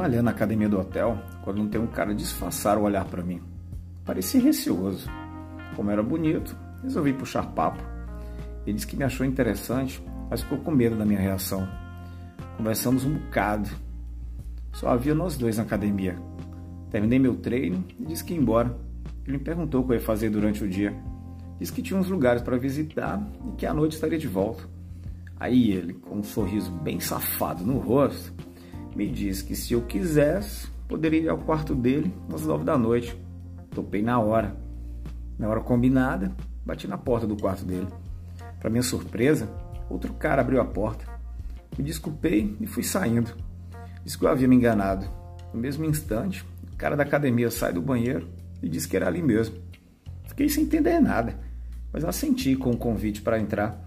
malhando na academia do hotel quando não tem um cara disfarçar o olhar para mim. Parecia receoso. Como era bonito, resolvi puxar papo. Ele disse que me achou interessante, mas ficou com medo da minha reação. Conversamos um bocado. Só havia nós dois na academia. Terminei meu treino e disse que ia embora. Ele me perguntou o que eu ia fazer durante o dia. Disse que tinha uns lugares para visitar e que à noite estaria de volta. Aí ele, com um sorriso bem safado no rosto, me disse que se eu quisesse, poderia ir ao quarto dele às nove da noite. Topei na hora. Na hora combinada, bati na porta do quarto dele. Para minha surpresa, outro cara abriu a porta. Me desculpei e fui saindo. Disse que eu havia me enganado. No mesmo instante, o cara da academia sai do banheiro e disse que era ali mesmo. Fiquei sem entender nada, mas assenti com o convite para entrar.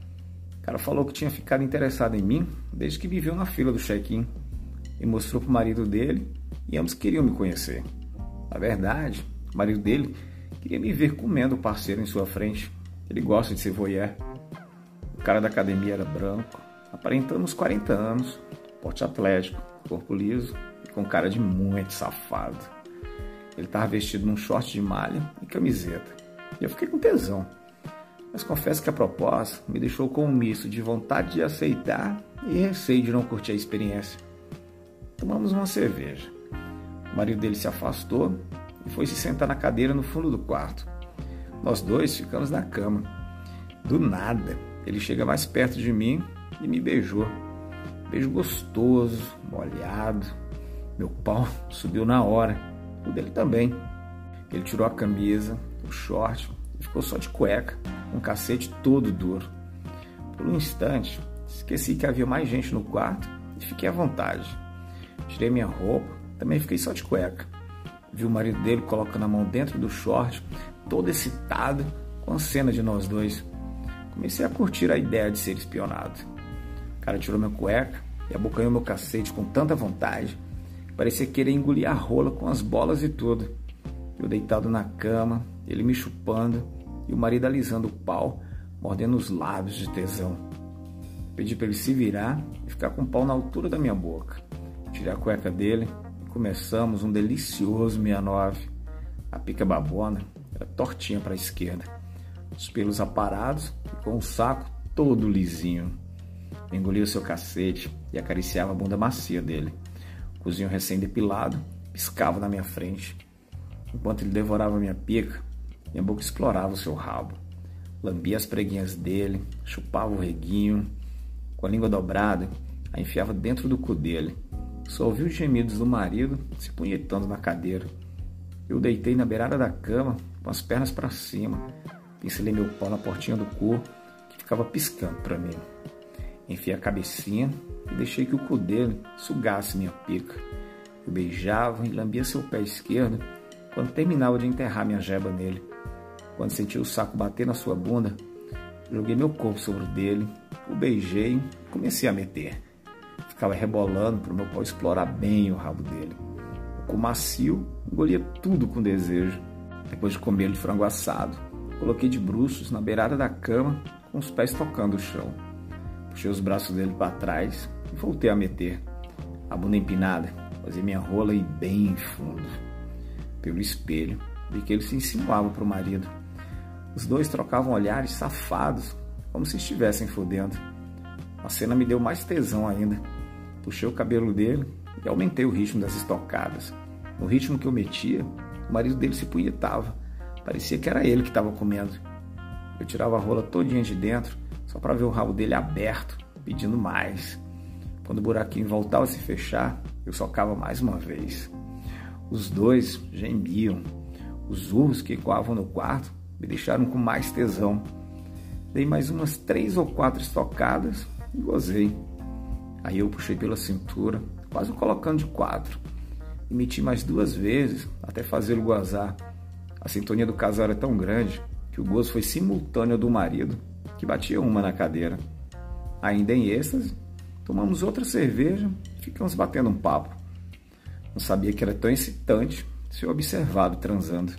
O cara falou que tinha ficado interessado em mim desde que viu na fila do check-in e mostrou para o marido dele e ambos queriam me conhecer. Na verdade, o marido dele queria me ver comendo o parceiro em sua frente. Ele gosta de ser voyeur. O cara da academia era branco, aparentando uns 40 anos, porte atlético, corpo liso e com cara de muito safado. Ele estava vestido num short de malha e camiseta. E eu fiquei com tesão mas confesso que a proposta me deixou com um misto de vontade de aceitar e receio de não curtir a experiência. Tomamos uma cerveja. O marido dele se afastou e foi se sentar na cadeira no fundo do quarto. Nós dois ficamos na cama. Do nada, ele chega mais perto de mim e me beijou. Beijo gostoso, molhado. Meu pau subiu na hora. O dele também. Ele tirou a camisa, o short e ficou só de cueca um cacete todo duro. Por um instante, esqueci que havia mais gente no quarto e fiquei à vontade. Tirei minha roupa, também fiquei só de cueca. Vi o marido dele colocando a mão dentro do short, todo excitado com a cena de nós dois. Comecei a curtir a ideia de ser espionado. O cara tirou minha cueca e abocanhou meu cacete com tanta vontade parecia querer engolir a rola com as bolas e tudo. Eu deitado na cama, ele me chupando e o marido alisando o pau, mordendo os lábios de tesão. Pedi para ele se virar e ficar com o pau na altura da minha boca. Tirei a cueca dele e começamos um delicioso 69. A pica babona era tortinha para a esquerda, os pelos aparados e com o saco todo lisinho. Engolia o seu cacete e acariciava a bunda macia dele. O cozinho recém-depilado piscava na minha frente. Enquanto ele devorava minha pica, minha boca explorava o seu rabo. Lambia as preguinhas dele, chupava o reguinho. Com a língua dobrada, a enfiava dentro do cu dele. Só ouvi os gemidos do marido se punhetando na cadeira. Eu deitei na beirada da cama, com as pernas para cima. Pincelei meu pau na portinha do cu, que ficava piscando para mim. Enfiei a cabecinha e deixei que o cu dele sugasse minha pica. Eu beijava e lambia seu pé esquerdo quando terminava de enterrar minha jeba nele. Quando senti o saco bater na sua bunda, joguei meu corpo sobre o dele, o beijei e comecei a meter. Ficava rebolando para o meu pau explorar bem o rabo dele. O macio engolia tudo com desejo. Depois de comer de frango assado, coloquei de bruços na beirada da cama, com os pés tocando o chão. Puxei os braços dele para trás e voltei a meter. A bunda empinada, fazia minha rola ir bem fundo. Pelo espelho, vi que ele se insinuava para o marido. Os dois trocavam olhares safados, como se estivessem fodendo. A cena me deu mais tesão ainda. Puxei o cabelo dele e aumentei o ritmo das estocadas. No ritmo que eu metia, o marido dele se punhetava. Parecia que era ele que estava comendo. Eu tirava a rola todinha de dentro, só para ver o rabo dele aberto, pedindo mais. Quando o buraquinho voltava a se fechar, eu socava mais uma vez. Os dois gemiam. Os urros que ecoavam no quarto me deixaram com mais tesão. Dei mais umas três ou quatro estocadas e gozei. Aí eu puxei pela cintura, quase colocando de quatro. E meti mais duas vezes até fazê-lo gozar. A sintonia do casal era tão grande que o gozo foi simultâneo do marido, que batia uma na cadeira. Ainda em êxtase, tomamos outra cerveja e ficamos batendo um papo. Não sabia que era tão excitante ser observado transando.